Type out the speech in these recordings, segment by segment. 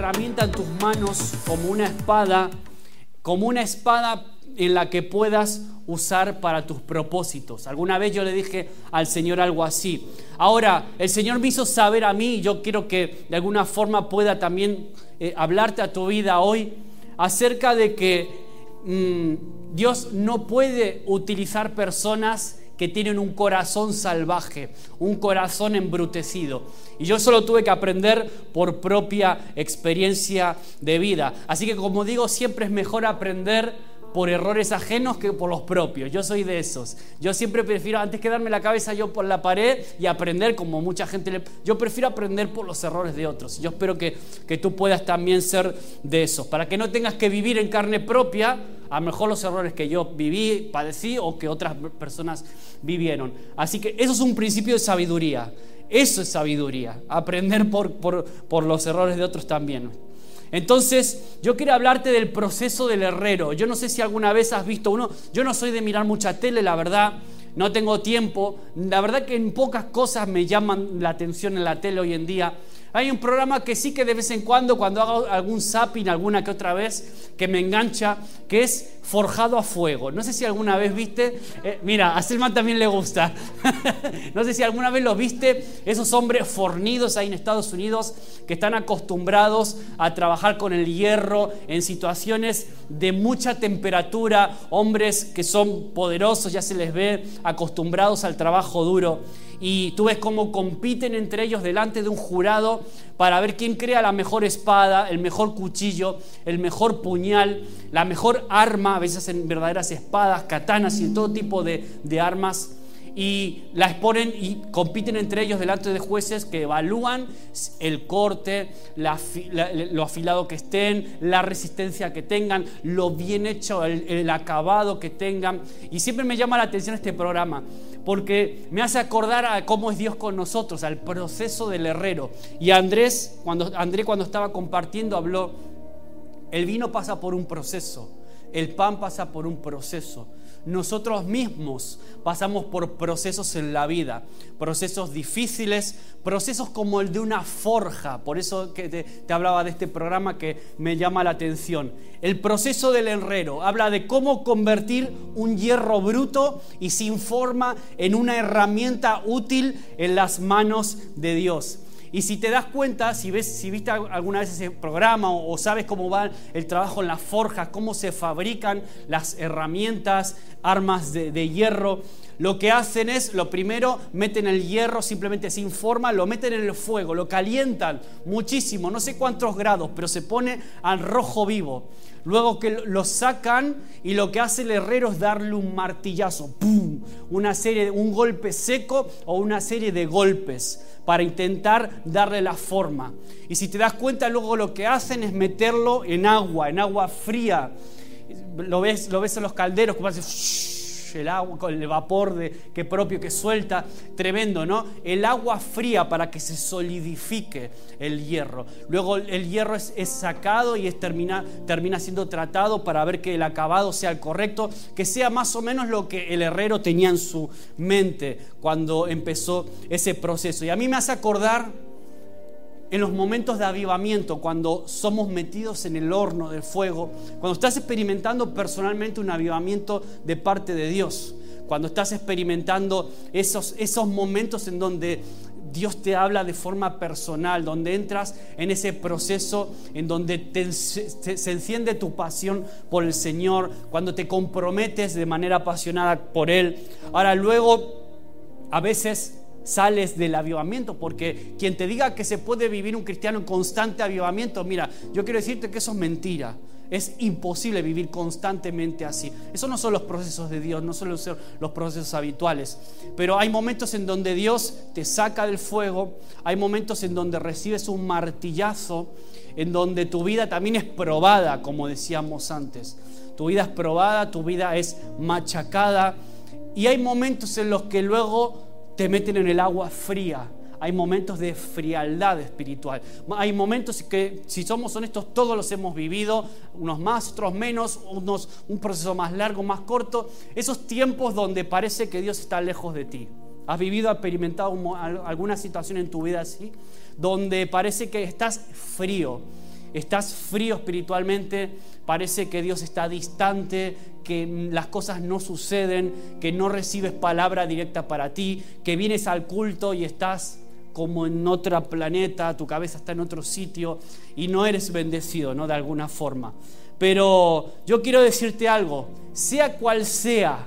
herramienta en tus manos como una espada, como una espada en la que puedas usar para tus propósitos. Alguna vez yo le dije al Señor algo así. Ahora, el Señor me hizo saber a mí, yo quiero que de alguna forma pueda también eh, hablarte a tu vida hoy, acerca de que mm, Dios no puede utilizar personas que tienen un corazón salvaje, un corazón embrutecido. Y yo solo tuve que aprender por propia experiencia de vida. Así que como digo, siempre es mejor aprender por errores ajenos que por los propios. Yo soy de esos. Yo siempre prefiero, antes que darme la cabeza yo por la pared y aprender, como mucha gente. Yo prefiero aprender por los errores de otros. Yo espero que, que tú puedas también ser de esos, para que no tengas que vivir en carne propia a lo mejor los errores que yo viví, padecí o que otras personas vivieron. Así que eso es un principio de sabiduría. Eso es sabiduría, aprender por, por, por los errores de otros también. Entonces, yo quiero hablarte del proceso del herrero. Yo no sé si alguna vez has visto uno, yo no soy de mirar mucha tele, la verdad, no tengo tiempo. La verdad que en pocas cosas me llaman la atención en la tele hoy en día. Hay un programa que sí que de vez en cuando, cuando hago algún zapping alguna que otra vez, que me engancha, que es Forjado a Fuego. No sé si alguna vez viste, eh, mira, a Selman también le gusta. no sé si alguna vez lo viste, esos hombres fornidos ahí en Estados Unidos que están acostumbrados a trabajar con el hierro en situaciones de mucha temperatura, hombres que son poderosos, ya se les ve acostumbrados al trabajo duro y tú ves cómo compiten entre ellos delante de un jurado para ver quién crea la mejor espada, el mejor cuchillo, el mejor puñal, la mejor arma, a veces en verdaderas espadas, katanas y todo tipo de, de armas y las ponen y compiten entre ellos delante de jueces que evalúan el corte, lo afilado que estén, la resistencia que tengan, lo bien hecho, el, acabado que tengan. Y siempre me llama la atención este programa porque me hace acordar a cómo es Dios con nosotros, al proceso del herrero. Y Andrés, cuando, Andrés cuando estaba compartiendo habló, el vino pasa por un proceso, el pan pasa por un proceso nosotros mismos pasamos por procesos en la vida, procesos difíciles, procesos como el de una forja. Por eso que te, hablaba de este programa que me llama la atención. El proceso del herrero habla de cómo convertir un hierro bruto y sin forma en una herramienta útil en las manos de Dios. Y si te das cuenta, si, ves, si viste alguna vez ese programa o, sabes cómo va el trabajo en las forjas, cómo se fabrican las herramientas, armas de, de hierro, lo que hacen es, lo primero, meten el hierro simplemente sin forma, lo meten en el fuego, lo calientan muchísimo, no sé cuántos grados, pero se pone al rojo vivo. Luego que lo sacan y lo que hace el herrero es darle un martillazo, ¡pum! Una serie, un golpe seco o una serie de golpes para intentar darle la forma. Y si te das cuenta, luego lo que hacen es meterlo en agua, en agua fría. Lo ves, lo ves en los calderos, como hace el agua, el vapor de, que propio que suelta, tremendo, ¿no? El agua fría para que se solidifique el hierro. Luego el hierro es, sacado y es termina, termina siendo tratado para ver que el acabado sea el correcto, que sea más o menos lo que el herrero tenía en su mente cuando empezó ese proceso. Y a mí me hace acordar en los momentos de avivamiento, cuando somos metidos en el horno del fuego, cuando estás experimentando personalmente un avivamiento de parte de Dios, cuando estás experimentando esos, esos momentos en donde Dios te habla de forma personal, donde entras en ese proceso, en donde se enciende tu pasión por el Señor, cuando te comprometes de manera apasionada por Él. Ahora luego, a veces sales del avivamiento, porque quien te diga que se puede vivir un cristiano en constante avivamiento, mira, yo quiero decirte que eso es mentira. Es imposible vivir constantemente así. Eso no son los procesos de Dios, no son los procesos habituales. Pero hay momentos en donde Dios te saca del fuego, hay momentos en donde recibes un martillazo, en donde tu vida también es probada, como decíamos antes. Tu vida es probada, tu vida es machacada. Y hay momentos en los que luego te meten en el agua fría. Hay momentos de frialdad espiritual. Hay momentos que, si somos honestos, todos los hemos vivido, unos más, otros menos, unos un proceso más largo, más corto. Esos tiempos donde parece que Dios está lejos de ti. ¿Has vivido, experimentado alguna situación en tu vida así? Donde parece que estás frío. Estás frío espiritualmente, parece que Dios está distante, que las cosas no suceden, que no recibes palabra directa para ti, que vienes al culto y estás como en otro planeta, tu cabeza está en otro sitio y no eres bendecido, ¿no? De alguna forma. Pero yo quiero decirte algo, sea cual sea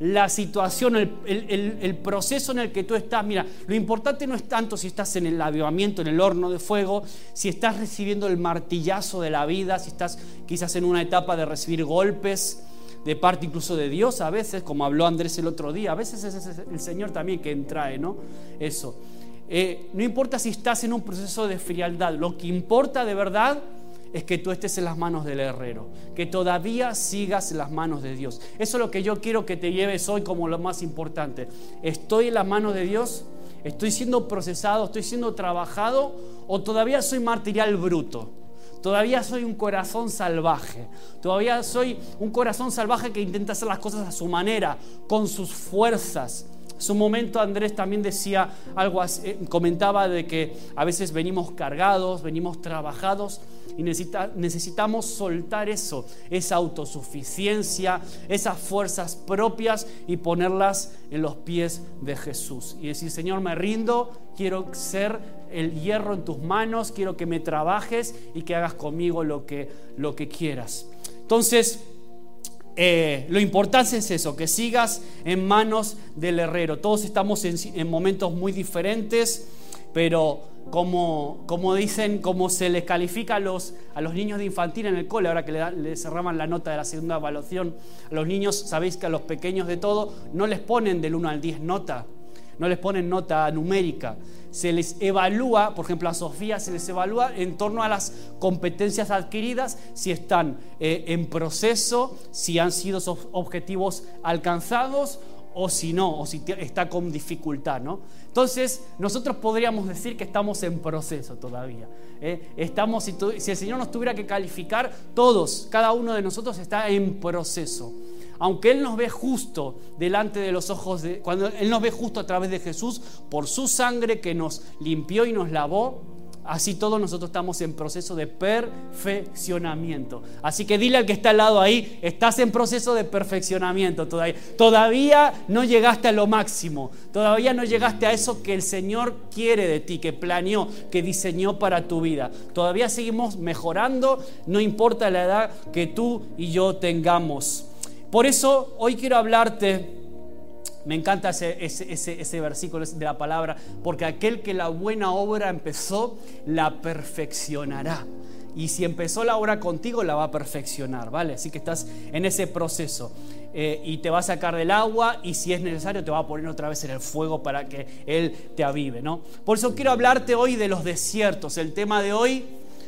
la situación, el, proceso en el que tú estás. Mira, lo importante no es tanto si estás en el avivamiento, en el horno de fuego, si estás recibiendo el martillazo de la vida, si estás quizás en una etapa de recibir golpes de parte incluso de Dios a veces, como habló Andrés el otro día, a veces es el Señor también quien trae, ¿no? Eso. Eh, no importa si estás en un proceso de frialdad, lo que importa de verdad es que tú estés en las manos del herrero, que todavía sigas en las manos de Dios. Eso es lo que yo quiero que te lleves hoy como lo más importante. ¿Estoy en las manos de Dios? ¿Estoy siendo procesado? ¿Estoy siendo trabajado? ¿O todavía soy material bruto? Todavía soy un corazón salvaje. Todavía soy un corazón salvaje que intenta hacer las cosas a su manera, con sus fuerzas. Su momento Andrés también decía algo eh, comentaba de que a veces venimos cargados, venimos trabajados y necesitamos soltar eso, esa autosuficiencia, esas fuerzas propias y ponerlas en los pies de Jesús. Y decir, Señor, me rindo, quiero ser el hierro en tus manos, quiero que me trabajes y que hagas conmigo lo que, lo que quieras. Entonces, eh, lo importante es eso, que sigas en manos del herrero. Todos estamos en, momentos muy diferentes, pero como, como, dicen, como se les califica a los, a los niños de infantil en el cole, ahora que le, le, cerraban la nota de la segunda evaluación, a los niños, sabéis que a los pequeños de todo no les ponen del 1 al 10 nota, no les ponen nota numérica. Se les evalúa, por ejemplo a Sofía, se les evalúa en torno a las competencias adquiridas, si están eh, en proceso, si han sido objetivos alcanzados o si no, o si está con dificultad, ¿no? Entonces, nosotros podríamos decir que estamos en proceso todavía. ¿eh? Estamos, si, si el Señor nos tuviera que calificar, todos, cada uno de nosotros está en proceso aunque Él nos ve justo delante de los ojos de, cuando Él nos ve justo a través de Jesús, por su sangre que nos limpió y nos lavó, así todos nosotros estamos en proceso de perfeccionamiento. Así que dile al que está al lado ahí, estás en proceso de perfeccionamiento todavía. Todavía no llegaste a lo máximo, todavía no llegaste a eso que el Señor quiere de ti, que planeó, que diseñó para tu vida. Todavía seguimos mejorando, no importa la edad que tú y yo tengamos. Por eso hoy quiero hablarte, me encanta ese, versículo de la palabra, porque aquel que la buena obra empezó, la perfeccionará. Y si empezó la obra contigo, la va a perfeccionar, ¿vale? Así que estás en ese proceso. Eh, y te va a sacar del agua y si es necesario te va a poner otra vez en el fuego para que Él te avive, ¿no? Por eso quiero hablarte hoy de los desiertos. El tema de hoy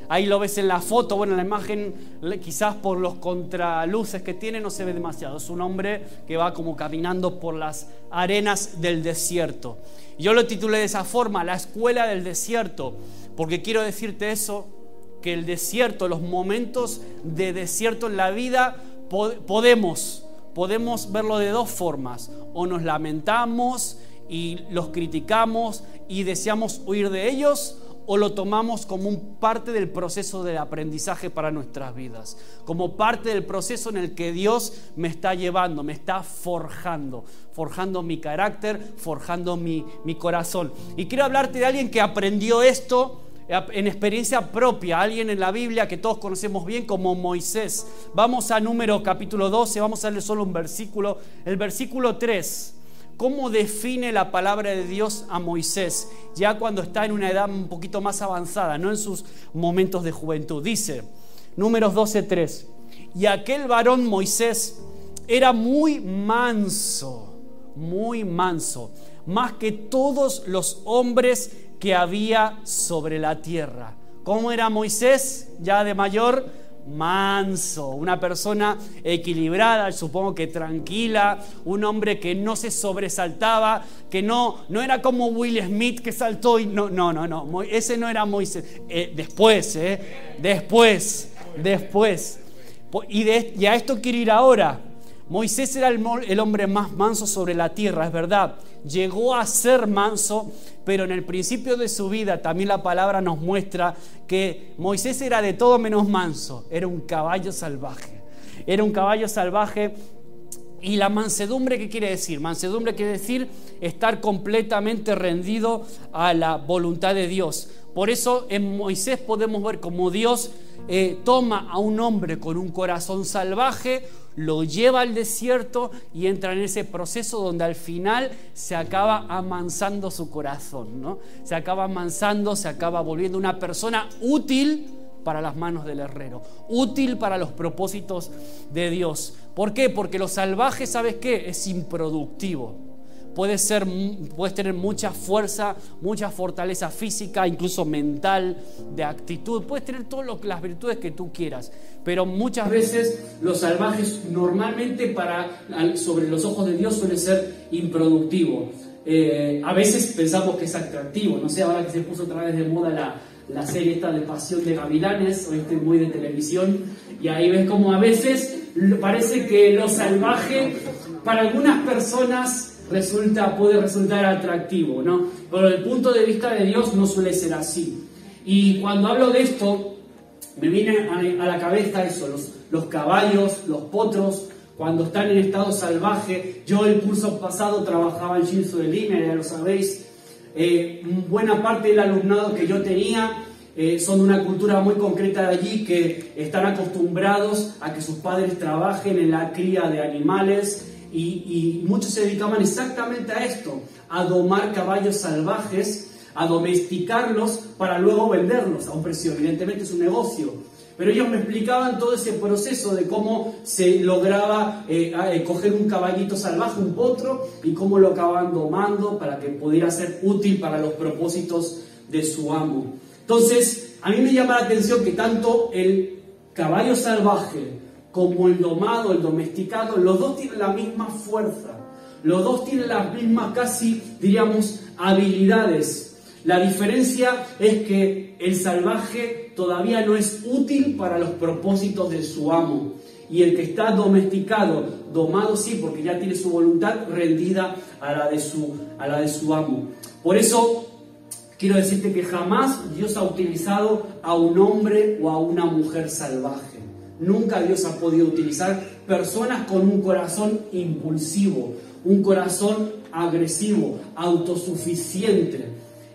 Ahí lo ves en la foto, bueno, en la imagen quizás por los contraluces que tiene no se ve demasiado. Es un hombre que va como caminando por las arenas del desierto. Yo lo titulé de esa forma, la escuela del desierto, porque quiero decirte eso, que el desierto, los momentos de desierto en la vida, podemos, podemos verlo de dos formas. O nos lamentamos y los criticamos y deseamos huir de ellos, o lo tomamos como un parte del proceso de aprendizaje para nuestras vidas, como parte del proceso en el que Dios me está llevando, me está forjando, forjando mi carácter, forjando mi, mi corazón. Y quiero hablarte de alguien que aprendió esto en experiencia propia, alguien en la Biblia que todos conocemos bien como Moisés. Vamos a número capítulo 12, vamos a leer solo un versículo, el versículo 3 cómo define la palabra de Dios a Moisés, ya cuando está en una edad un poquito más avanzada, no en sus momentos de juventud. Dice, números 12.3, y aquel varón Moisés era muy manso, muy manso, más que todos los hombres que había sobre la tierra. ¿Cómo era Moisés ya de mayor? Manso, una persona equilibrada, supongo que tranquila, un hombre que no se sobresaltaba, que no, no era como Will Smith que saltó y no, no, no, no, ese no era Moisés. Eh, después, eh, después, después. Y, de, y a esto quiero ir ahora, Moisés era el, hombre más manso sobre la tierra, es verdad. Llegó a ser manso, pero en el principio de su vida también la palabra nos muestra que Moisés era de todo menos manso, era un caballo salvaje. Era un caballo salvaje y la mansedumbre, ¿qué quiere decir? Mansedumbre quiere decir estar completamente rendido a la voluntad de Dios. Por eso en Moisés podemos ver cómo Dios eh, toma a un hombre con un corazón salvaje, lo lleva al desierto y entra en ese proceso donde al final se acaba amansando su corazón, ¿no? Se acaba amansando, se acaba volviendo una persona útil para las manos del herrero, útil para los propósitos de Dios. ¿Por qué? Porque lo salvaje, ¿sabes qué? Es improductivo puedes, ser, puedes tener mucha fuerza, mucha fortaleza física, incluso mental, de actitud, puedes tener todas las virtudes que tú quieras, pero muchas veces los salvajes normalmente para, sobre los ojos de Dios suele ser improductivo. Eh, a veces pensamos que es atractivo, no sé, ahora que se puso otra vez de moda la, la serie esta de Pasión de Gavilanes, hoy estoy muy de televisión, y ahí ves como a veces parece que lo salvaje para algunas personas resulta, puede resultar atractivo, ¿no? Pero desde el punto de vista de Dios no suele ser así. Y cuando hablo de esto, me viene a, la cabeza eso, los, los caballos, los potros, cuando están en estado salvaje. Yo el curso pasado trabajaba en Shinzo de Lima, ya lo sabéis. Eh, buena parte del alumnado que yo tenía eh, son de una cultura muy concreta de allí que están acostumbrados a que sus padres trabajen en la cría de animales y, muchos se dedicaban exactamente a esto, a domar caballos salvajes, a domesticarlos para luego venderlos a un precio. Evidentemente es un negocio. Pero ellos me explicaban todo ese proceso de cómo se lograba eh, eh, coger un caballito salvaje, un potro, y cómo lo acababan domando para que pudiera ser útil para los propósitos de su amo. Entonces, a mí me llama la atención que tanto el caballo salvaje como el domado, el domesticado, los dos tienen la misma fuerza, los dos tienen las mismas casi, diríamos, habilidades. La diferencia es que el salvaje todavía no es útil para los propósitos de su amo. Y el que está domesticado, domado sí, porque ya tiene su voluntad rendida a la de su, a la de su amo. Por eso quiero decirte que jamás Dios ha utilizado a un hombre o a una mujer salvaje. Nunca Dios ha podido utilizar personas con un corazón impulsivo, un corazón agresivo, autosuficiente.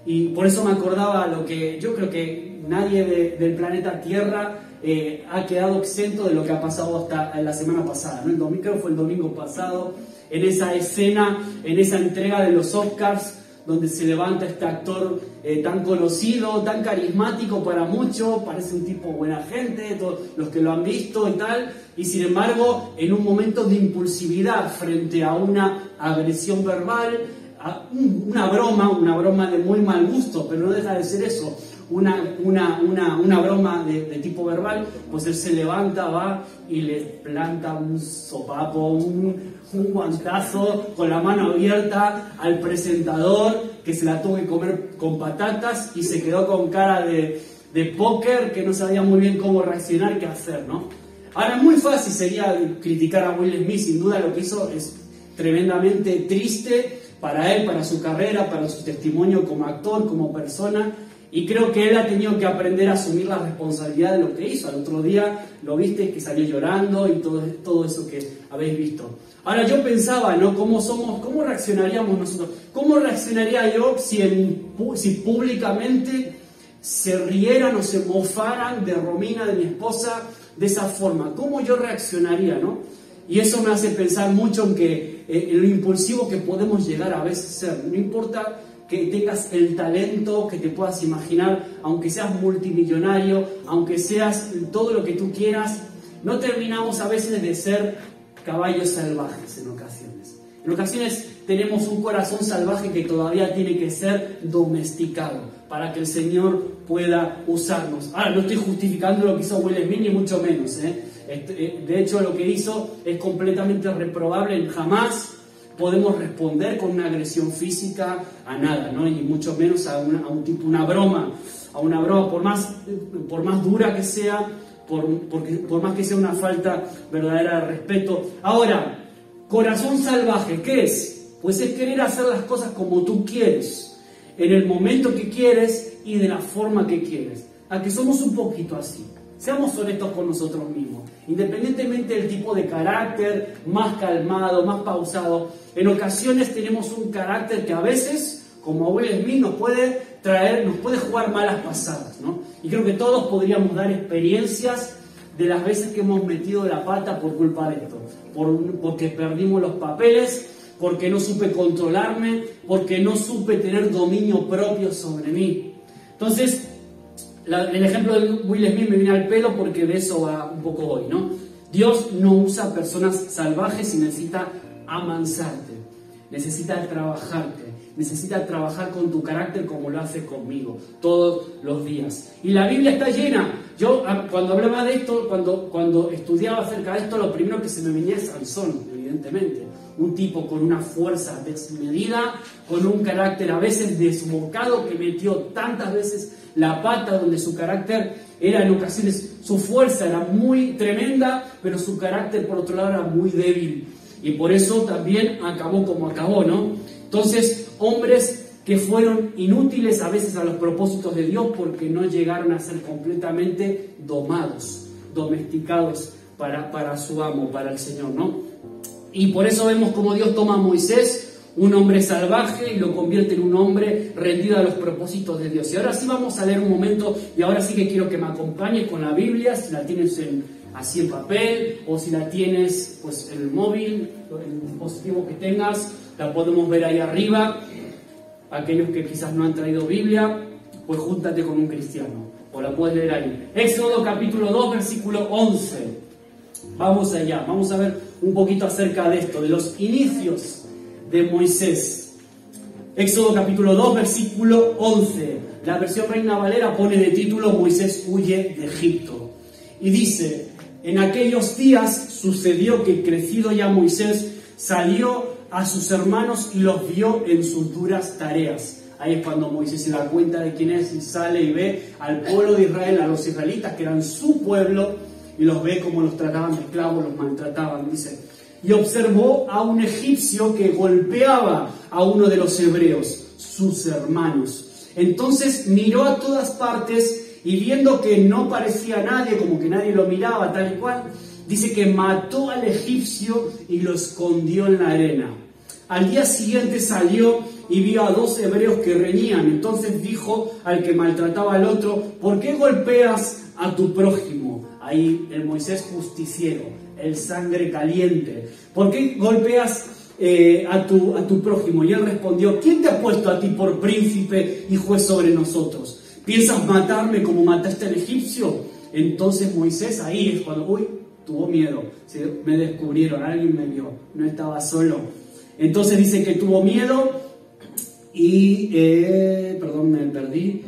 Y por eso me acordaba lo que yo creo que nadie del planeta Tierra eh, ha quedado exento de lo que ha pasado hasta la semana pasada. ¿no? El domingo, fue el domingo pasado, en esa escena, en esa entrega de los Oscars, donde se levanta este actor eh, tan conocido, tan carismático para muchos, parece un tipo buena gente, todos los que lo han visto y tal, y sin embargo, en un momento de impulsividad frente a una agresión verbal, a una broma, una broma de muy mal gusto, pero no deja de ser eso, una, una, una, broma de, tipo verbal, pues él se levanta, va y le planta un sopapo, un, un guantazo con la mano abierta al presentador que se la tuvo que comer con patatas y se quedó con cara de, de póker que no sabía muy bien cómo reaccionar, qué hacer, ¿no? Ahora, muy fácil sería criticar a Will Smith, sin duda lo que hizo es tremendamente triste para él, para su carrera, para su testimonio como actor, como persona, y creo que él ha tenido que aprender a asumir la responsabilidad de lo que hizo. Al otro día lo viste que salió llorando y todo, todo eso que habéis visto. Ahora yo pensaba, ¿no? ¿Cómo somos, cómo reaccionaríamos nosotros? ¿Cómo reaccionaría yo si, si públicamente se rieran o se mofaran de Romina, de mi esposa, de esa forma? ¿Cómo yo reaccionaría, no? Y eso me hace pensar mucho en que eh, en lo impulsivo que podemos llegar a veces ser. No importa que tengas el talento que te puedas imaginar, aunque seas multimillonario, aunque seas todo lo que tú quieras, no terminamos a veces de ser caballos salvajes en ocasiones. En ocasiones tenemos un corazón salvaje que todavía tiene que ser domesticado para que el Señor pueda usarnos. Ahora, no estoy justificando lo que hizo Will Smith, ni mucho menos. ¿eh? Eh, de hecho, lo que hizo es completamente reprobable. Jamás podemos responder con una agresión física a nada, ¿no? Y mucho menos a, un tipo, una broma, a una broma, por más, por más dura que sea, por, por más que sea una falta verdadera de respeto. Ahora, corazón salvaje, ¿qué es? Pues es querer hacer las cosas como tú quieres, en el momento que quieres y de la forma que quieres. A que somos un poquito así. Seamos honestos con nosotros mismos. Independientemente del tipo de carácter, más calmado, más pausado, en ocasiones tenemos un carácter que a veces, como Will Smith, nos puede traer, nos puede jugar malas pasadas, ¿no? Y creo que todos podríamos dar experiencias de las veces que hemos metido la pata por culpa de esto, porque perdimos los papeles, porque no supe controlarme, porque no supe tener dominio propio sobre mí. Entonces, el ejemplo de Will Smith me viene al pelo porque de eso va un poco hoy, ¿no? Dios no usa personas salvajes y necesita amansarte, necesita trabajarte, necesita trabajar con tu carácter como lo hace conmigo todos los días. Y la Biblia está llena. Yo ah, cuando hablaba de esto, cuando, cuando estudiaba acerca de esto, lo primero que se me venía es Sansón, evidentemente. Un tipo con una fuerza desmedida, con un carácter a veces desbocado que metió tantas veces la pata, donde su carácter era en ocasiones, su fuerza era muy tremenda, pero su carácter por otro lado era muy débil. Y por eso también acabó como acabó, ¿no? Entonces, hombres que fueron inútiles a veces a los propósitos de Dios porque no llegaron a ser completamente domados, domesticados para, para su amo, para el Señor, ¿no? Y por eso vemos como Dios toma a Moisés un hombre salvaje y lo convierte en un hombre rendido a los propósitos de Dios. Y ahora sí vamos a leer un momento y ahora sí que quiero que me acompañes con la Biblia, si la tienes así en papel o si la tienes pues en el móvil, en el dispositivo que tengas, la podemos ver ahí arriba. Aquellos que quizás no han traído Biblia, pues júntate con un cristiano o la puedes leer ahí. Éxodo capítulo 2, versículo 11. Vamos allá, vamos a ver un poquito acerca de esto, de los inicios de Moisés. Éxodo capítulo 2, versículo 11. La versión Reina Valera pone de título Moisés huye de Egipto. Y dice, en aquellos días sucedió que crecido ya Moisés salió a sus hermanos y los vio en sus duras tareas. Ahí es cuando Moisés se da cuenta de quién es y sale y ve al pueblo de Israel, a los israelitas que eran su pueblo, y los ve como los trataban de esclavos, los maltrataban. Dice, y observó a un egipcio que golpeaba a uno de los hebreos, sus hermanos. Entonces miró a todas partes y viendo que no parecía nadie, como que nadie lo miraba tal y cual, dice que mató al egipcio y lo escondió en la arena. Al día siguiente salió y vio a dos hebreos que reñían. Entonces dijo al que maltrataba al otro, ¿por qué golpeas a tu prójimo? Ahí el Moisés justiciero el sangre caliente? ¿Por qué golpeas eh, a, tu, a tu prójimo? Y él respondió, ¿quién te ha puesto a ti por príncipe y juez sobre nosotros? ¿Piensas matarme como mataste al egipcio? Entonces Moisés ahí es cuando, uy, tuvo miedo, me descubrieron, alguien me vio, no estaba solo. Entonces dice que tuvo miedo y, eh, perdón, me perdí.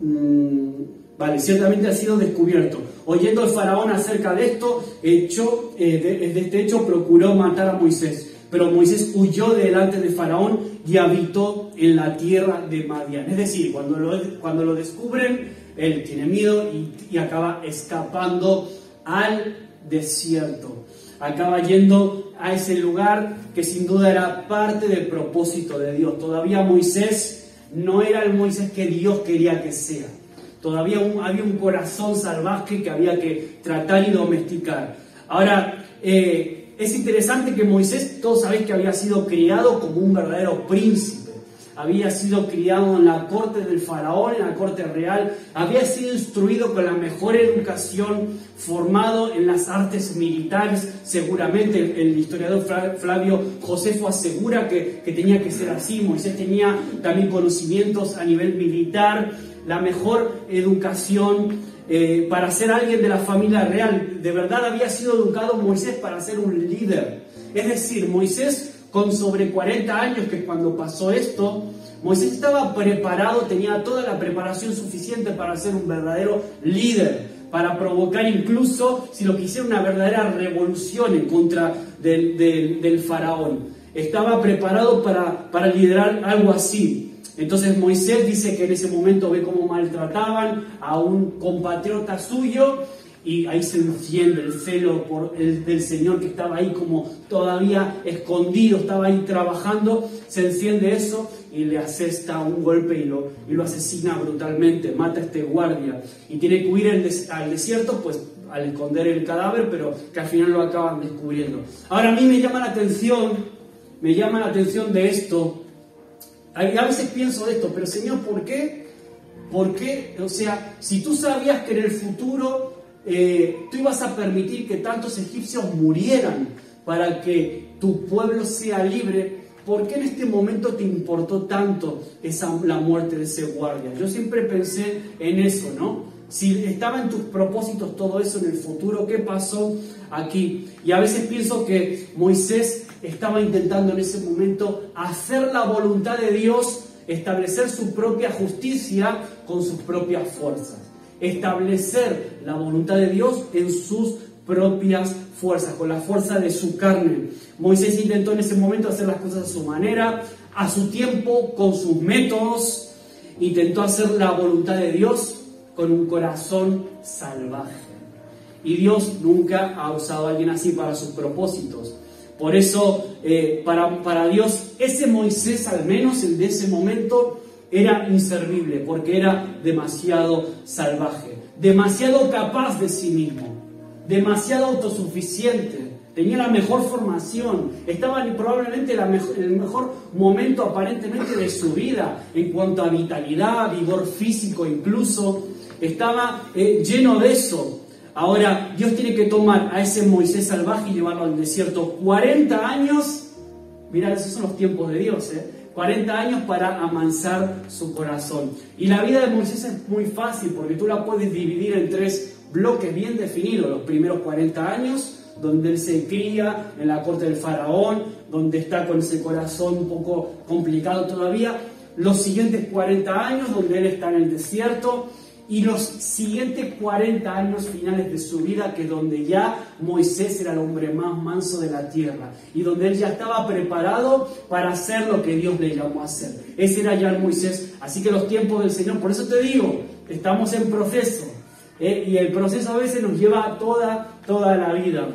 Mm, vale, ciertamente ha sido descubierto. Oyendo el faraón acerca de esto, hecho, eh, de, este hecho procuró matar a Moisés. Pero Moisés huyó delante de faraón y habitó en la tierra de Madian. Es decir, cuando lo, cuando lo descubren, él tiene miedo y acaba escapando al desierto. Acaba yendo a ese lugar que sin duda era parte del propósito de Dios. Todavía Moisés no era el Moisés que Dios quería que sea. Todavía había un corazón salvaje que había que tratar y domesticar. Ahora, eh, es interesante que Moisés, todos sabéis que había sido criado como un verdadero príncipe. Había sido criado en la corte del faraón, en la corte real. Había sido instruido con la mejor educación, formado en las artes militares. Seguramente el historiador Flavio Josefo asegura que, que tenía que ser así. Moisés tenía también conocimientos a nivel militar la mejor educación eh, para ser alguien de la familia real. De verdad había sido educado Moisés para ser un líder. Es decir, Moisés con sobre 40 años, que cuando pasó esto, Moisés estaba preparado, tenía toda la preparación suficiente para ser un verdadero líder, para provocar incluso, si lo quisiera, una verdadera revolución en contra del, faraón. Estaba preparado para, para liderar algo así. Entonces Moisés dice que en ese momento ve cómo maltrataban a un compatriota suyo y ahí se enciende el celo por el, del Señor que estaba ahí como todavía escondido, estaba ahí trabajando, se enciende eso y le asesta un golpe y lo, y lo asesina brutalmente, mata a este guardia y tiene que huir al desierto, pues al esconder el cadáver, pero que al final lo acaban descubriendo. Ahora a mí me llama la atención, me llama la atención de esto, a veces pienso de esto, pero Señor, ¿por qué? ¿Por qué? O sea, si tú sabías que en el futuro eh, tú ibas a permitir que tantos egipcios murieran para que tu pueblo sea libre, ¿por qué en este momento te importó tanto esa, la muerte de ese guardia? Yo siempre pensé en eso, ¿no? Si estaba en tus propósitos todo eso en el futuro, ¿qué pasó aquí? Y a veces pienso que Moisés estaba intentando en ese momento hacer la voluntad de Dios, establecer su propia justicia con sus propias fuerzas establecer la voluntad de Dios en sus propias fuerzas, con la fuerza de su carne. Moisés intentó en ese momento hacer las cosas a su manera, a su tiempo, con sus métodos, intentó hacer la voluntad de Dios con un corazón salvaje. Y Dios nunca ha usado a alguien así para sus propósitos. Por eso, eh, para, para Dios, ese Moisés, al menos el de ese momento, era inservible porque era demasiado salvaje, demasiado capaz de sí mismo, demasiado autosuficiente. Tenía la mejor formación, estaba probablemente en el mejor momento aparentemente de su vida en cuanto a vitalidad, vigor físico incluso. Estaba eh, lleno de eso. Ahora Dios tiene que tomar a ese Moisés salvaje y llevarlo al desierto 40 años. Mira, esos son los tiempos de Dios, ¿eh? 40 años para amansar su corazón. Y la vida de Moisés es muy fácil porque tú la puedes dividir en tres bloques bien definidos. Los primeros 40 años, donde él se cría en la corte del faraón, donde está con ese corazón un poco complicado todavía. Los siguientes 40 años, donde él está en el desierto y los siguientes 40 años finales de su vida, que donde ya Moisés era el hombre más manso de la tierra y donde él ya estaba preparado para hacer lo que Dios le llamó a hacer. Ese era ya el Moisés. Así que los tiempos del Señor, por eso te digo, estamos en proceso. ¿eh? Y el proceso a veces nos lleva toda, toda la vida.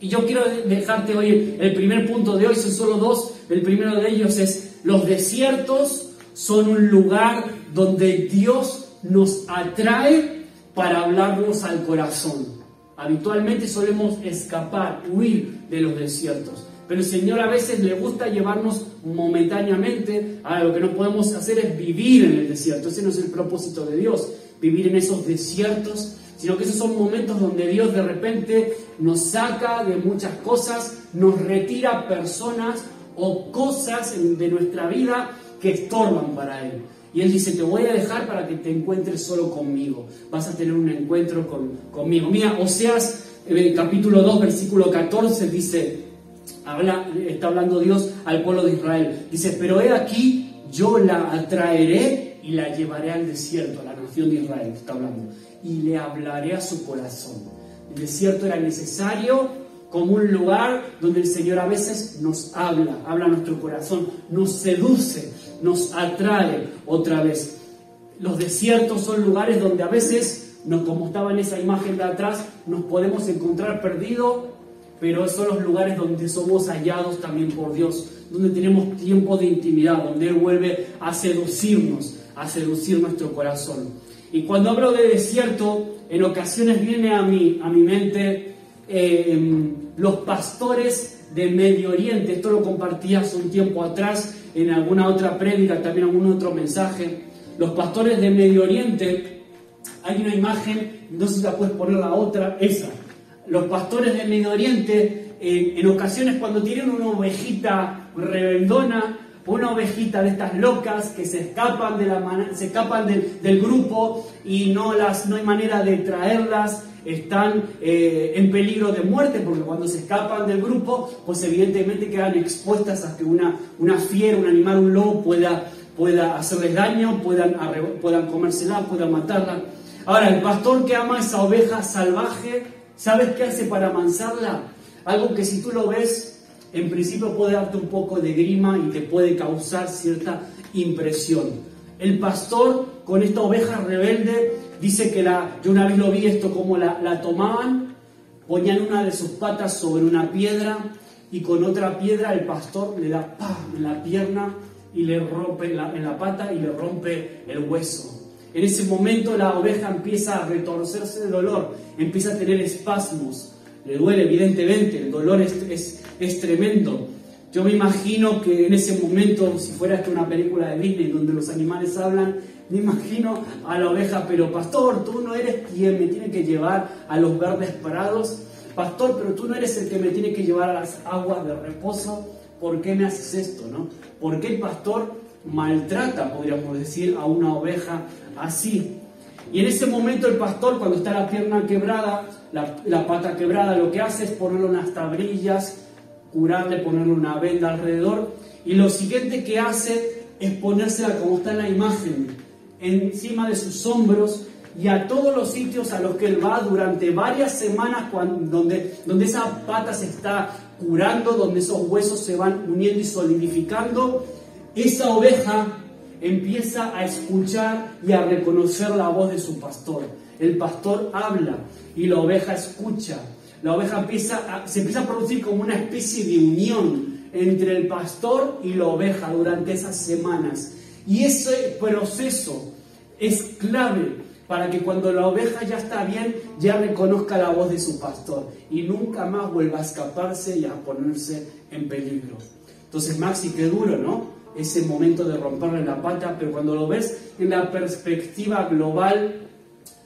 Y yo quiero dejarte hoy el primer punto de hoy, son solo dos. El primero de ellos es, los desiertos son un lugar donde Dios nos atrae para hablarnos al corazón. Habitualmente solemos escapar, huir de los desiertos. Pero el Señor a veces le gusta llevarnos momentáneamente. a lo que no podemos hacer es vivir en el desierto. Ese no es el propósito de Dios, vivir en esos desiertos, sino que esos son momentos donde Dios de repente nos saca de muchas cosas, nos retira personas o cosas de nuestra vida que estorban para Él. Y Él dice, te voy a dejar para que te encuentres solo conmigo. Vas a tener un encuentro conmigo. Mira, Oseas eh, capítulo 2, versículo 14 dice, habla, está hablando Dios al pueblo de Israel. Dice, pero he aquí, yo la atraeré y la llevaré al desierto, a la nación de Israel, está hablando. Y le hablaré a su corazón. El desierto era necesario como un lugar donde el Señor a veces nos habla, habla a nuestro corazón, nos seduce, nos atrae otra vez. Los desiertos son lugares donde a veces, como estaba en esa imagen de atrás, nos podemos encontrar perdidos, pero son los lugares donde somos hallados también por Dios, donde tenemos tiempo de intimidad, donde Él vuelve a seducirnos, a seducir nuestro corazón. Y cuando hablo de desierto, en ocasiones viene a mi, a mi mente eh, los pastores de Medio Oriente. Esto lo compartí hace un tiempo atrás en alguna otra prédica, también en algún otro mensaje. Los pastores de Medio Oriente, hay una imagen, no sé si la puedes poner la otra, esa. Los pastores de Medio Oriente, eh, en ocasiones cuando tienen una ovejita rebeldona, una ovejita de estas locas que se escapan, de la se escapan del, grupo y no, las, no hay manera de traerlas están eh, en peligro de muerte, porque cuando se escapan del grupo, pues evidentemente quedan expuestas a que una, una fiera, un animal, un lobo pueda, pueda hacerles daño, puedan, puedan comérsela, puedan matarla. Ahora, el pastor que ama esa oveja salvaje, ¿sabes qué hace para amansarla? Algo que si tú lo ves, en principio puede darte un poco de grima y te puede causar cierta impresión. El pastor con esta oveja rebelde dice que la, yo una vez lo vi esto, como la, la tomaban, ponían una de sus patas sobre una piedra y con otra piedra el pastor le da en la pierna y le rompe en la pata y le rompe el hueso. En ese momento la oveja empieza a retorcerse de dolor, empieza a tener espasmos. Le duele, evidentemente, el dolor es, es, tremendo. Yo me imagino que en ese momento, si fuera una película de Disney donde los animales hablan, me imagino a la oveja, pero pastor, tú no eres quien me tiene que llevar a los verdes parados. Pastor, pero tú no eres el que me tiene que llevar a las aguas de reposo. ¿Por qué me haces esto? ¿no? ¿Por qué el pastor maltrata, podríamos decir, a una oveja así. Y en ese momento el pastor, cuando está la pierna quebrada, la, pata quebrada, lo que hace es ponerle unas tabrillas, curarle, ponerle una venda alrededor. Y lo siguiente que hace es ponérsela como está en la imagen, encima de sus hombros y a todos los sitios a los que él va durante varias semanas donde, donde esa pata se está curando, donde esos huesos se van uniendo y solidificando, esa oveja empieza a escuchar y a reconocer la voz de su pastor. El pastor habla y la oveja escucha. La oveja empieza se empieza a producir como una especie de unión entre el pastor y la oveja durante esas semanas. Y ese proceso es clave para que cuando la oveja ya está bien, ya reconozca la voz de su pastor y nunca más vuelva a escaparse y a ponerse en peligro. Entonces, Maxi, qué duro, ¿no? Ese momento de romperle la pata, pero cuando lo ves en la perspectiva global,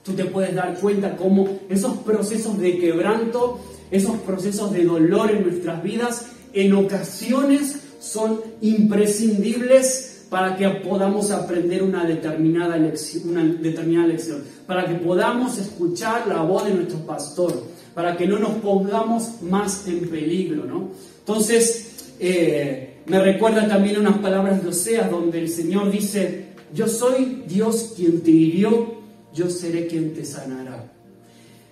tú te puedes dar cuenta cómo esos procesos de quebranto, esos procesos de dolor en nuestras vidas, en ocasiones son imprescindibles para que podamos aprender una determinada lección, una determinada lección, para que podamos escuchar la voz de nuestro pastor, para que no nos pongamos más en peligro, ¿no? Entonces, eh, me recuerda también unas palabras de Oseas donde el Señor dice, yo soy Dios quien te hirió, yo seré quien te sanará.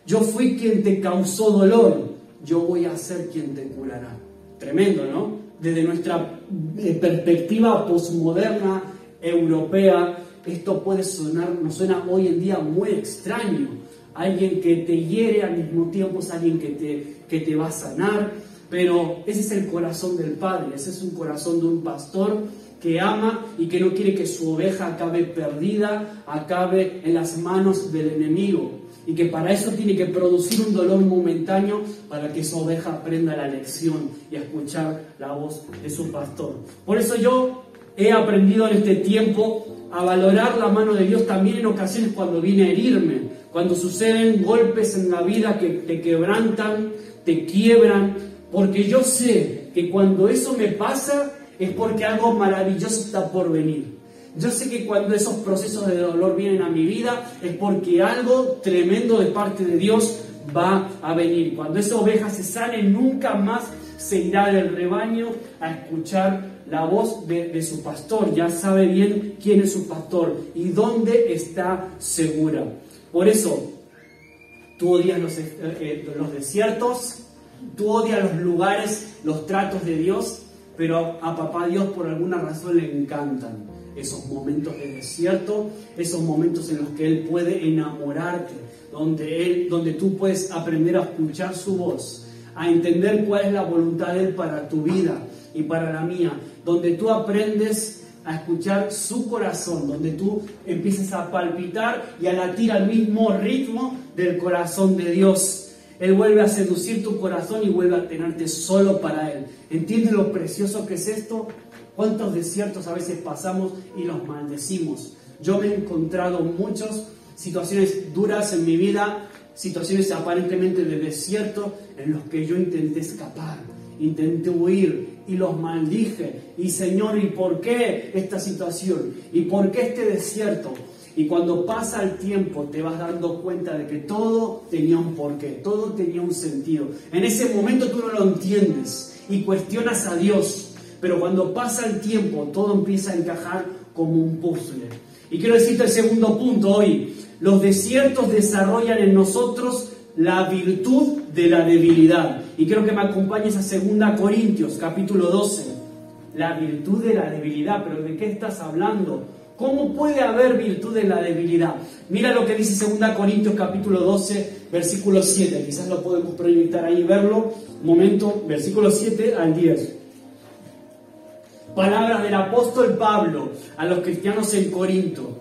Yo fui quien te causó dolor, yo voy a ser quien te curará. Tremendo, ¿no? Desde nuestra eh, perspectiva posmoderna, europea, esto puede sonar, nos suena hoy en día muy extraño. Alguien que te hiere al mismo tiempo es alguien que te, que te va a sanar pero ese es el corazón del Padre, ese es un corazón de un pastor que ama y que no quiere que su oveja acabe perdida, acabe en las manos del enemigo. Y que para eso tiene que producir un dolor momentáneo para que su oveja aprenda la lección y a escuchar la voz de su pastor. Por eso yo he aprendido en este tiempo a valorar la mano de Dios también en ocasiones cuando viene a herirme, cuando suceden golpes en la vida que te quebrantan, te quiebran, porque yo sé que cuando eso me pasa es porque algo maravilloso está por venir. Yo sé que cuando esos procesos de dolor vienen a mi vida es porque algo tremendo de parte de Dios va a venir. Cuando esa oveja se sale, nunca más se irá del rebaño a escuchar la voz de, su pastor. Ya sabe bien quién es su pastor y dónde está segura. Por eso, tú odias los, eh, eh, los desiertos, Tú odias los lugares, los tratos de Dios, pero a papá Dios por alguna razón le encantan esos momentos de desierto, esos momentos en los que Él puede enamorarte, donde, él, donde tú puedes aprender a escuchar su voz, a entender cuál es la voluntad de Él para tu vida y para la mía, donde tú aprendes a escuchar su corazón, donde tú empiezas a palpitar y a latir al mismo ritmo del corazón de Dios. Él vuelve a seducir tu corazón y vuelve a tenerte solo para Él. ¿Entiendes lo precioso que es esto? ¿Cuántos desiertos a veces pasamos y los maldecimos? Yo me he encontrado muchas situaciones duras en mi vida, situaciones aparentemente de desierto en los que yo intenté escapar, intenté huir y los maldije. Y Señor, ¿y por qué esta situación? ¿Y por qué este desierto? Y cuando pasa el tiempo te vas dando cuenta de que todo tenía un porqué, todo tenía un sentido. En ese momento tú no lo entiendes y cuestionas a Dios, pero cuando pasa el tiempo todo empieza a encajar como un puzzle. Y quiero decirte el segundo punto hoy, los desiertos desarrollan en nosotros la virtud de la debilidad. Y quiero que me acompañes a 2 Corintios capítulo 12. La virtud de la debilidad, pero ¿de qué estás hablando? ¿Cómo puede haber virtud en la debilidad? Mira lo que dice 2 Corintios capítulo 12, versículo 7. Quizás lo podemos proyectar ahí verlo. Momento, versículo 7 al 10. Palabras del apóstol Pablo a los cristianos en Corinto.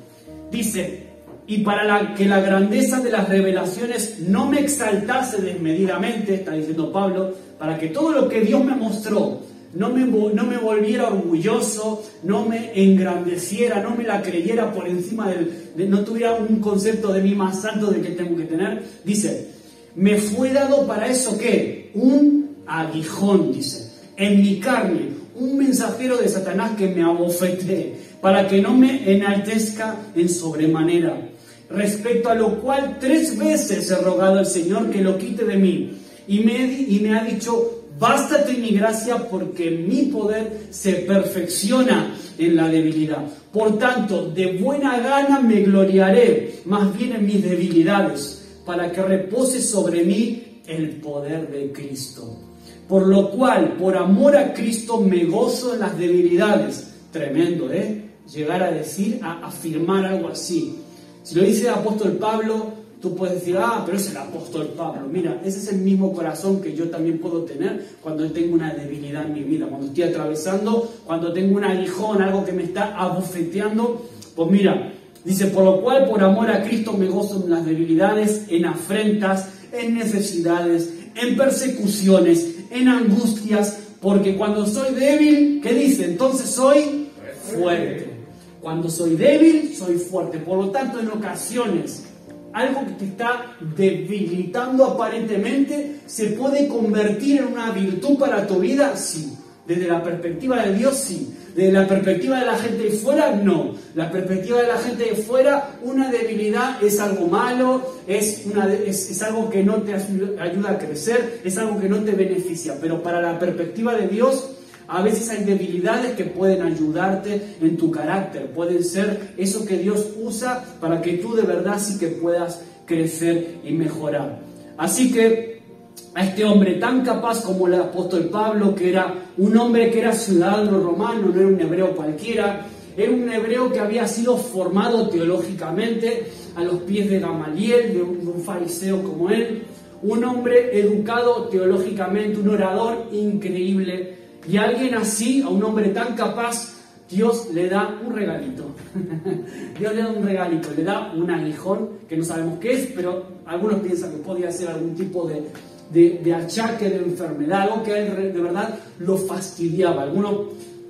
Dice, y para que la grandeza de las revelaciones no me exaltase desmedidamente, está diciendo Pablo, para que todo lo que Dios me mostró no me, no me volviera orgulloso, no me engrandeciera, no me la creyera por encima del, no tuviera un concepto de mí más alto de que tengo que tener. Dice, me fue dado para eso qué? Un aguijón, dice, en mi carne, un mensajero de Satanás que me abofete, para que no me enaltezca en sobremanera. Respecto a lo cual tres veces he rogado al Señor que lo quite de mí. Y me, y me ha dicho, Bástate mi gracia porque mi poder se perfecciona en la debilidad. Por tanto, de buena gana me gloriaré más bien en mis debilidades, para que repose sobre mí el poder de Cristo. Por lo cual, por amor a Cristo, me gozo en las debilidades. Tremendo, ¿eh? Llegar a decir, a afirmar algo así. Si lo dice el apóstol Pablo, Tú puedes decir, ah, pero es el apóstol Pablo. Mira, ese es el mismo corazón que yo también puedo tener cuando tengo una debilidad en mi vida, cuando estoy atravesando, cuando tengo un aguijón, algo que me está abofeteando. Pues mira, dice, por lo cual, por amor a Cristo me gozo en las debilidades, en afrentas, en necesidades, en persecuciones, en angustias, porque cuando soy débil, ¿qué dice? Entonces soy fuerte. Cuando soy débil, soy fuerte. Por lo tanto, en ocasiones algo que te está debilitando aparentemente, se puede convertir en una virtud para tu vida? Sí. Desde la perspectiva de Dios, sí. Desde la perspectiva de la gente de fuera, no. La perspectiva de la gente de fuera, una debilidad es algo malo, es, es algo que no te ayuda a crecer, es algo que no te beneficia. Pero para la perspectiva de Dios, a veces hay debilidades que pueden ayudarte en tu carácter, pueden ser eso que Dios usa para que tú de verdad sí que puedas crecer y mejorar. Así que a este hombre tan capaz como el apóstol Pablo, que era un hombre que era ciudadano romano, no era un hebreo cualquiera, era un hebreo que había sido formado teológicamente a los pies de Gamaliel, de un, de un fariseo como él, un hombre educado teológicamente, un orador increíble y a alguien así, a un hombre tan capaz, Dios le da un regalito. Dios le da un regalito, le da un aguijón que no sabemos qué es, pero algunos piensan que podía ser algún tipo de, de, achaque, de enfermedad, algo que a de verdad lo fastidiaba. Algunos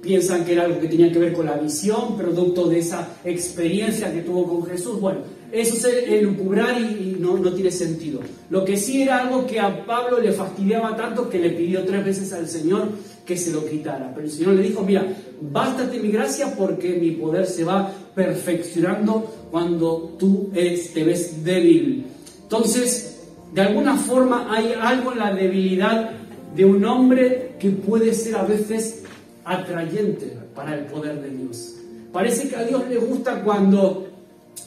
piensan que era algo que tenía que ver con la visión, producto de esa experiencia que tuvo con Jesús. Bueno, eso es el y, y no, no, tiene sentido. Lo que sí era algo que a Pablo le fastidiaba tanto que le pidió tres veces al Señor que se lo quitara. Pero el Señor le dijo, mira, bástate mi gracia porque mi poder se va perfeccionando cuando tú te ves débil. Entonces, de alguna forma hay algo en la debilidad de un hombre que puede ser a veces atrayente para el poder de Dios. Parece que a Dios le gusta cuando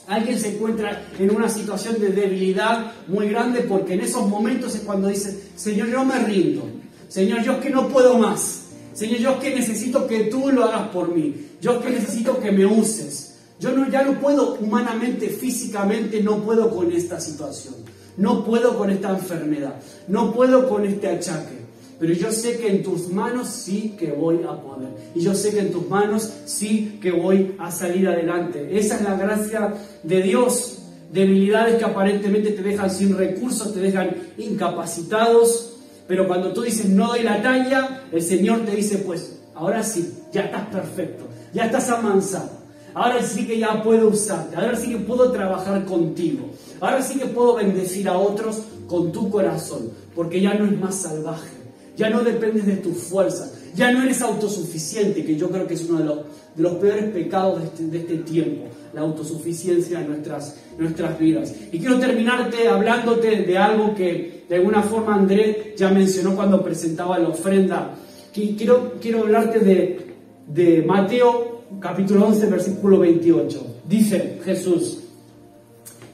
alguien se encuentra en una situación de debilidad muy grande porque en esos momentos es cuando dice, Señor, yo me rindo. Señor, yo es que no puedo más. Señor, yo es que necesito que tú lo hagas por mí. Yo es que necesito que me uses. Yo no, ya no puedo humanamente, físicamente, no puedo con esta situación. No puedo con esta enfermedad. No puedo con este achaque. Pero yo sé que en tus manos sí que voy a poder. Y yo sé que en tus manos sí que voy a salir adelante. Esa es la gracia de Dios. Debilidades que aparentemente te dejan sin recursos, te dejan incapacitados, pero cuando tú dices no doy la talla, el Señor te dice, pues ahora sí, ya estás perfecto, ya estás amansado. Ahora sí que ya puedo usarte, ahora sí que puedo trabajar contigo, ahora sí que puedo bendecir a otros con tu corazón, porque ya no es más salvaje, ya no dependes de tus fuerzas, ya no eres autosuficiente, que yo creo que es uno de los, de los peores pecados de este, de este tiempo, la autosuficiencia en nuestras, nuestras vidas. Y quiero terminarte hablándote de algo que de alguna forma André ya mencionó cuando presentaba la ofrenda. Quiero, quiero hablarte de, de Mateo capítulo 11, versículo 28. Dice Jesús,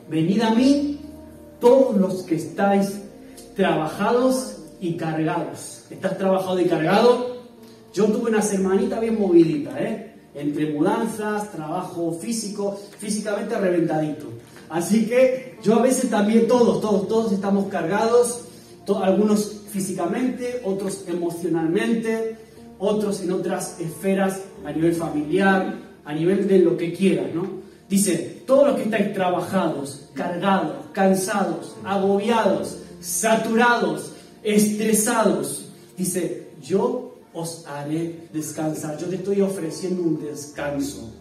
venid a mí todos los que estáis trabajados y cargados. ¿Estás trabajado y cargado? Yo tuve una semanita bien movidita, ¿eh? entre mudanzas, trabajo físico, físicamente reventadito. Así que yo a veces también todos, todos, todos estamos cargados, algunos físicamente, otros emocionalmente, otros en otras esferas a nivel familiar, a nivel de lo que quieras, ¿no? Dice, todos los que estáis trabajados, cargados, cansados, agobiados, saturados, estresados, dice, yo os haré descansar, yo te estoy ofreciendo un descanso.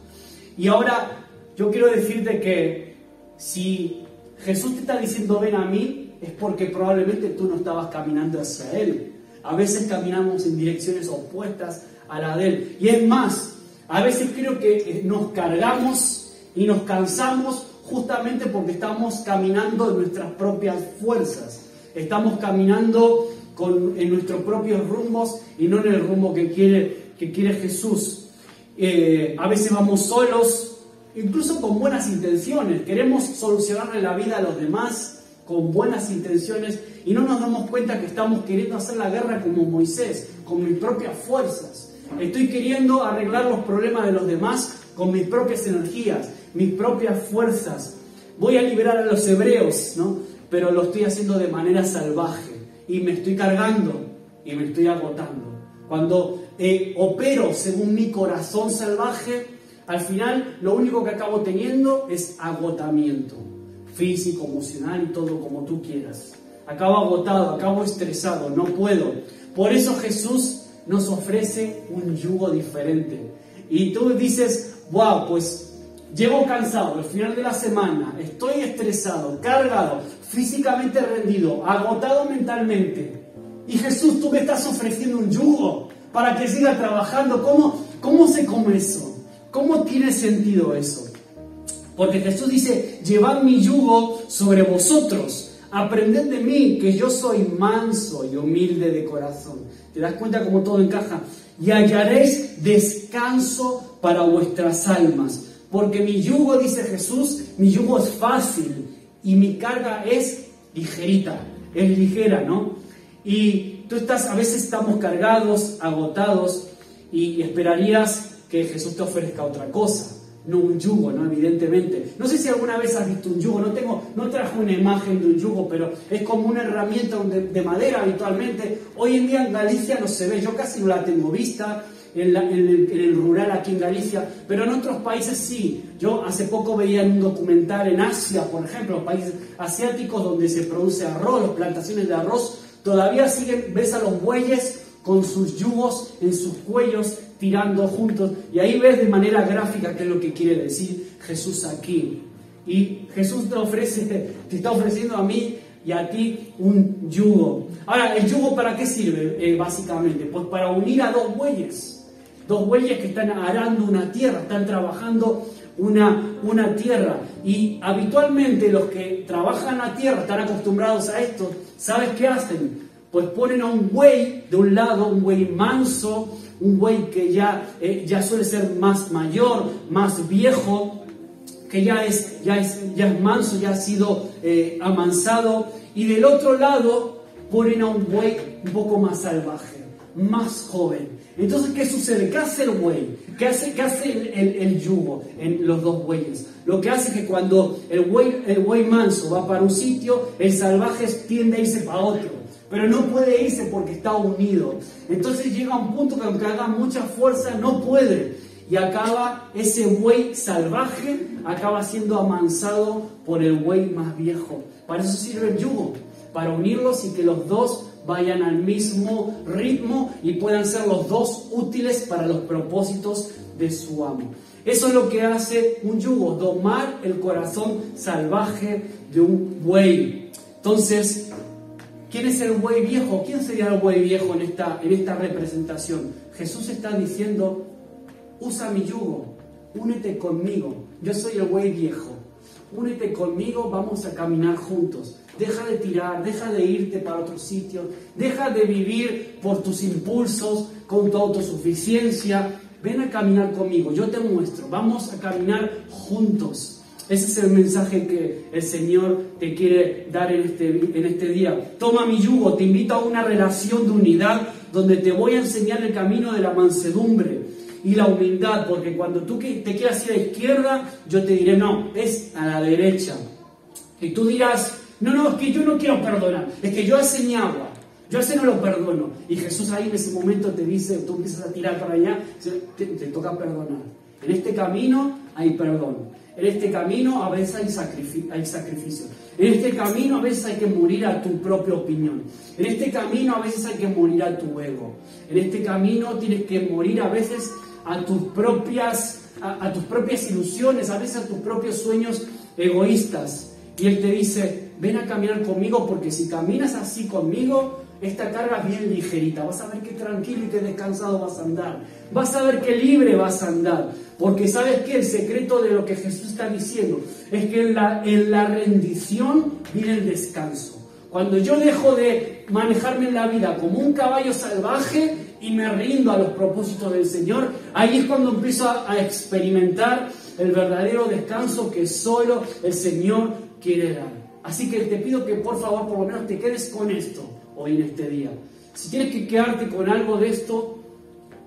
Y ahora yo quiero decirte que si Jesús te está diciendo ven a mí, es porque probablemente tú no estabas caminando hacia Él. A veces caminamos en direcciones opuestas a la de Él. Y es más, a veces creo que nos cargamos y nos cansamos justamente porque estamos caminando en nuestras propias fuerzas. Estamos caminando en nuestros propios rumbos y no en el rumbo que quiere, que quiere Jesús. Eh, a veces vamos solos, incluso con buenas intenciones. Queremos solucionarle la vida a los demás con buenas intenciones y no nos damos cuenta que estamos queriendo hacer la guerra como Moisés, con mis propias fuerzas. Estoy queriendo arreglar los problemas de los demás con mis propias energías, mis propias fuerzas. Voy a liberar a los hebreos, ¿no? Pero lo estoy haciendo de manera salvaje y me estoy cargando y me estoy agotando. Cuando eh, opero según mi corazón salvaje, al final lo único que acabo teniendo es agotamiento físico, emocional y todo como tú quieras. Acabo agotado, acabo estresado, no puedo. Por eso Jesús nos ofrece un yugo diferente. Y tú dices, wow, pues llego cansado al final de la semana, estoy estresado, cargado, físicamente rendido, agotado mentalmente. Y Jesús, tú me estás ofreciendo un yugo para que siga trabajando. ¿Cómo, cómo se come eso? ¿Cómo tiene sentido eso? Porque Jesús dice, llevad mi yugo sobre vosotros, aprended de mí, que yo soy manso y humilde de corazón. ¿Te das cuenta cómo todo encaja? Y hallaréis descanso para vuestras almas. Porque mi yugo, dice Jesús, mi yugo es fácil y mi carga es ligerita, es ligera, ¿no? Y tú estás, a veces estamos cargados, agotados y esperarías que Jesús te ofrezca otra cosa no un yugo, ¿no? Evidentemente. No sé si alguna vez has visto un yugo, no, tengo, no trajo una imagen de un yugo, pero es como una herramienta de, madera habitualmente. Hoy en día en Galicia no se ve, yo casi no la tengo vista. En, el, rural aquí en Galicia, pero en otros países sí. Yo hace poco veía un documental en Asia, por ejemplo, países asiáticos donde se produce arroz, plantaciones de arroz, todavía siguen, ves a los bueyes con sus yugos en sus cuellos, tirando juntos. Y ahí ves de manera gráfica qué es lo que quiere decir Jesús aquí. Y Jesús te ofrece, te está ofreciendo a mí y a ti un yugo. Ahora, ¿el yugo para qué sirve eh, básicamente? Pues para unir a dos bueyes. Dos bueyes que están arando una tierra, están trabajando una, una tierra. Y habitualmente los que trabajan la tierra están acostumbrados a esto. ¿Sabes qué hacen? pues ponen a un buey de un lado, un buey manso, un buey que ya, eh, ya suele ser más mayor, más viejo, que ya es, ya es, ya manso, ya ha sido eh, amansado, y del otro lado ponen a un buey un poco más salvaje, más joven. Entonces, ¿qué sucede? ¿Qué hace el buey? ¿Qué hace, qué hace el, el, yugo en los dos bueyes? Lo que hace es que cuando el buey, el buey manso va para un sitio, el salvaje tiende a irse para otro pero no puede irse porque está unido. Entonces llega un punto que aunque haga mucha fuerza, no puede. Y acaba ese buey salvaje, acaba siendo amansado por el buey más viejo. Para eso sirve el yugo, para unirlos y que los dos vayan al mismo ritmo y puedan ser los dos útiles para los propósitos de su amo. Eso es lo que hace un yugo, domar el corazón salvaje de un buey. Entonces, ¿Quién es el buey viejo? ¿Quién sería el buey viejo en esta, en esta representación? Jesús está diciendo, usa mi yugo, únete conmigo, yo soy el buey viejo, únete conmigo, vamos a caminar juntos. Deja de tirar, deja de irte para otro sitio, deja de vivir por tus impulsos, con tu autosuficiencia. Ven a caminar conmigo, yo te muestro, vamos a caminar juntos. Ese es el mensaje que el Señor te quiere dar en este, en este día. Toma mi yugo, te invito a una relación de unidad donde te voy a enseñar el camino de la mansedumbre y la humildad, porque cuando tú te quieras ir a la izquierda, yo te diré, no, es a la derecha. Y tú dirás, no, no, es que yo no quiero perdonar, es que yo hace agua, yo ese no lo perdono. Y Jesús ahí en ese momento te dice, tú empiezas a tirar para allá, te, te toca perdonar. En este camino hay perdón. En este camino a veces hay, sacrificio. En este camino a veces hay que morir a tu propia opinión. En este camino a veces hay que morir a tu ego. En este camino tienes que morir a veces a tus propias, a, tus propias ilusiones, a veces a tus propios sueños egoístas. Y Él te dice, ven a caminar conmigo porque si caminas así conmigo, esta carga es bien ligerita. Vas a ver qué tranquilo y qué descansado vas a andar. Vas a ver qué libre vas a andar. Porque sabes que el secreto de lo que Jesús está diciendo es que en la, en la rendición viene el descanso. Cuando yo dejo de manejarme en la vida como un caballo salvaje y me rindo a los propósitos del Señor, ahí es cuando empiezo a experimentar el verdadero descanso que solo el Señor quiere dar. Así que te pido que por favor por lo menos te quedes con esto hoy en este día. Si tienes que quedarte con algo de esto,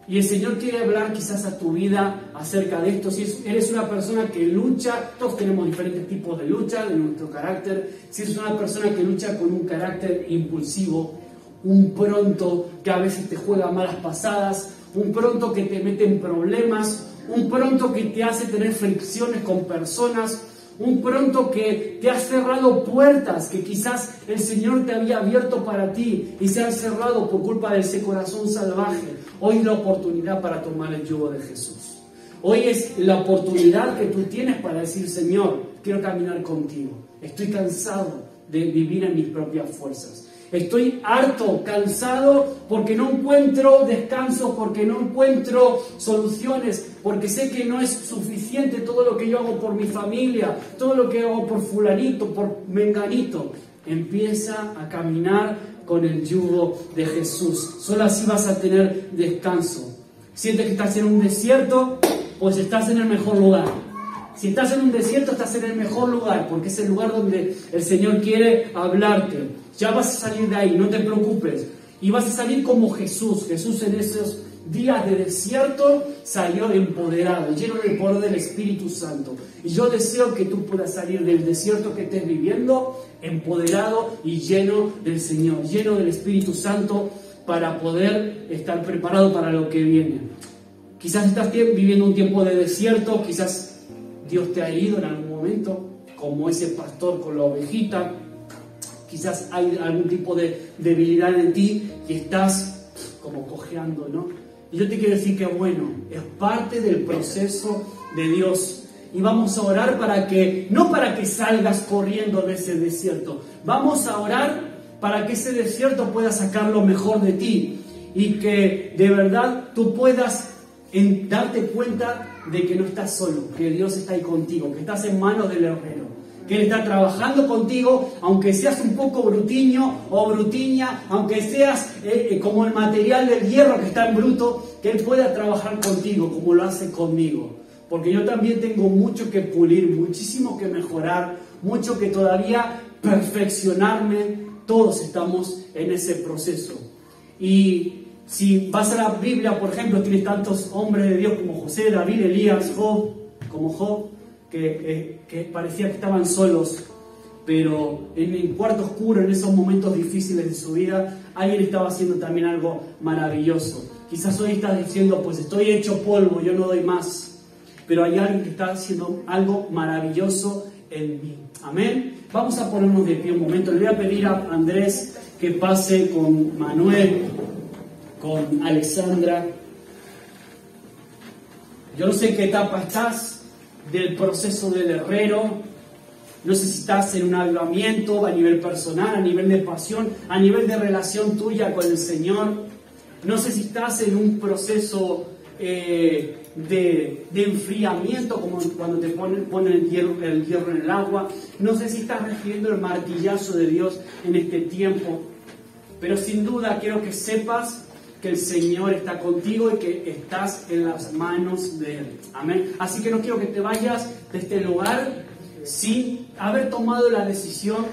y el Señor quiere hablar quizás a tu vida acerca de esto. Si eres una persona que lucha, todos tenemos diferentes tipos de lucha de nuestro carácter. Si eres una persona que lucha con un carácter impulsivo, un pronto que a veces te juega malas pasadas, un pronto que te mete en problemas, un pronto que te hace tener fricciones con personas, un pronto que te ha cerrado puertas que quizás el Señor te había abierto para ti y se han cerrado por culpa de ese corazón salvaje. Hoy es la oportunidad para tomar el yugo de Jesús. Hoy es la oportunidad que tú tienes para decir, Señor, quiero caminar contigo. Estoy cansado de vivir en mis propias fuerzas. Estoy harto, cansado, porque no encuentro descanso, porque no encuentro soluciones, porque sé que no es suficiente todo lo que yo hago por mi familia, todo lo que hago por fulanito, por menganito. Empieza a caminar con el yugo de Jesús. Solo así vas a tener descanso. Sientes que estás en un desierto, pues estás en el mejor lugar. Si estás en un desierto, estás en el mejor lugar, porque es el lugar donde el Señor quiere hablarte. Ya vas a salir de ahí, no te preocupes. Y vas a salir como Jesús. Jesús en esos días de desierto salió empoderado, lleno del poder del Espíritu Santo. Y yo deseo que tú puedas salir del desierto que estés viviendo empoderado y lleno del Señor, lleno del Espíritu Santo para poder estar preparado para lo que viene. Quizás estás viviendo un tiempo de desierto, quizás Dios te ha herido en algún momento, como ese pastor con la ovejita, quizás hay algún tipo de debilidad en ti y estás como cojeando, ¿no? Y yo te quiero decir que bueno, es parte del proceso de Dios. Y vamos a orar para que, no para que salgas corriendo de ese desierto, vamos a orar para que ese desierto pueda sacar lo mejor de ti y que de verdad tú puedas darte cuenta de que no estás solo, que Dios está ahí contigo, que estás en manos del herrero que Él está trabajando contigo, aunque seas un poco brutiño o brutiña, aunque seas eh, eh, como el material del hierro que está en bruto, que Él pueda trabajar contigo como lo hace conmigo. Porque yo también tengo mucho que pulir, muchísimo que mejorar, mucho que todavía perfeccionarme. Todos estamos en ese proceso. Y si vas a la Biblia, por ejemplo, tienes tantos hombres de Dios como José, David, Elías, Job, como Job, eh, que, parecía que estaban solos, pero en el cuarto oscuro, en esos momentos difíciles de su vida, alguien estaba haciendo también algo maravilloso. Quizás hoy estás diciendo, pues estoy hecho polvo, yo no doy más, pero hay alguien que está haciendo algo maravilloso en mí. Amén. Vamos a ponernos de pie un momento. Le voy a pedir a Andrés que pase con Manuel, con Alexandra. Yo no sé qué etapa estás, del proceso del herrero. No sé si estás en un avivamiento a nivel personal, a nivel de pasión, a nivel de relación tuya con el Señor. No sé si estás en un proceso eh, de, enfriamiento, como cuando te ponen, el, hierro, el hierro en el agua. No sé si estás recibiendo el martillazo de Dios en este tiempo. Pero sin duda quiero que sepas que el Señor está contigo y que estás en las manos de Él. Amén. Así que no quiero que te vayas de este lugar sin haber tomado la decisión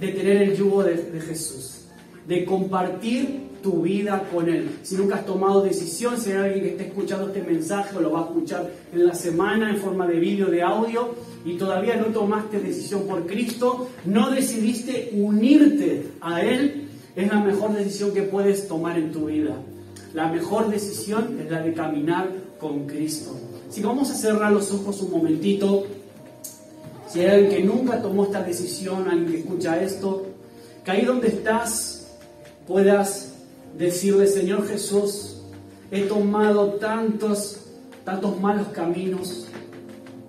de tener el yugo de, Jesús, de compartir tu vida con Él. Si nunca has tomado decisión, si hay alguien que esté escuchando este mensaje o lo va a escuchar en la semana en forma de vídeo, de audio, y todavía no tomaste decisión por Cristo, no decidiste unirte a Él, es la mejor decisión que puedes tomar en tu vida. La mejor decisión es la de caminar con Cristo. Así que vamos a cerrar los ojos un momentito. Si hay alguien que nunca tomó esta decisión, alguien que escucha esto, que ahí donde estás puedas decirle, Señor Jesús, he tomado tantos, tantos malos caminos.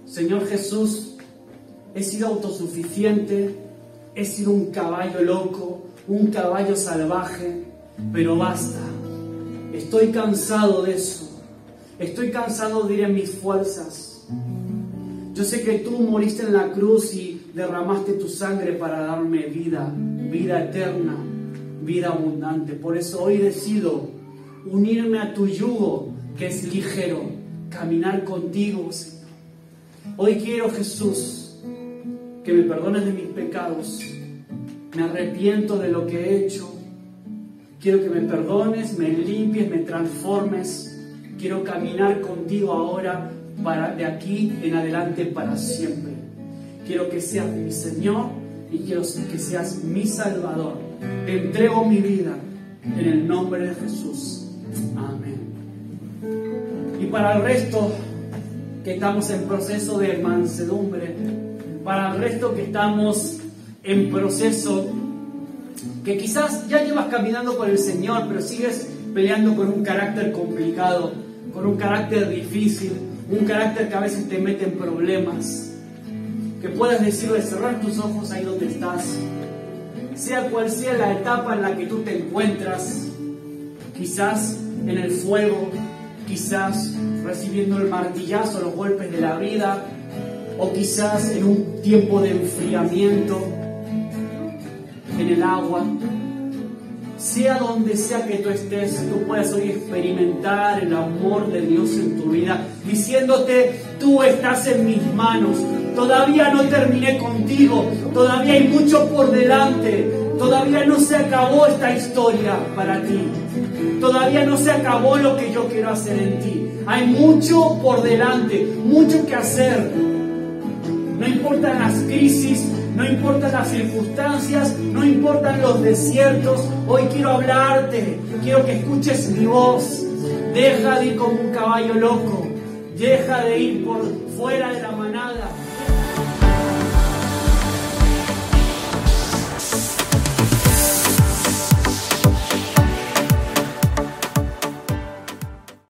Señor Jesús, he sido autosuficiente, he sido un caballo loco, un caballo salvaje, pero basta. Estoy cansado de eso. Estoy cansado de ir en mis fuerzas. Yo sé que tú moriste en la cruz y derramaste tu sangre para darme vida, vida eterna, vida abundante. Por eso hoy decido unirme a tu yugo, que es ligero, caminar contigo, Señor. Hoy quiero, Jesús, que me perdones de mis pecados. Me arrepiento de lo que he hecho. Quiero que me perdones, me limpies, me transformes. Quiero caminar contigo ahora para de aquí en adelante para siempre. Quiero que seas mi Señor y quiero que seas mi Salvador. Te entrego mi vida en el nombre de Jesús. Amén. Y para el resto que estamos en proceso de mansedumbre, para el resto que estamos en proceso, que quizás ya llevas caminando con el Señor, pero sigues peleando con un carácter complicado, con un carácter difícil, un carácter que a veces te mete en problemas. Que puedas decirle, cerrar tus ojos ahí donde estás, sea cual sea la etapa en la que tú te encuentras, quizás en el fuego, quizás recibiendo el martillazo, los golpes de la vida, o quizás en un tiempo de enfriamiento en el agua. Sea donde sea que tú estés, tú puedas hoy experimentar el amor de Dios en tu vida, diciéndote, tú estás en mis manos, todavía no terminé contigo, todavía hay mucho por delante, todavía no se acabó esta historia para ti, todavía no se acabó lo que yo quiero hacer en ti, hay mucho por delante, mucho que hacer. No importan las crisis, no importan las circunstancias, no importan los desiertos. Hoy quiero hablarte, quiero que escuches mi voz. Deja de ir como un caballo loco, deja de ir por fuera de la